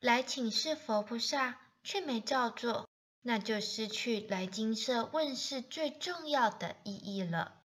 来请示佛菩萨却没照做，那就失去来金舍问世最重要的意义了。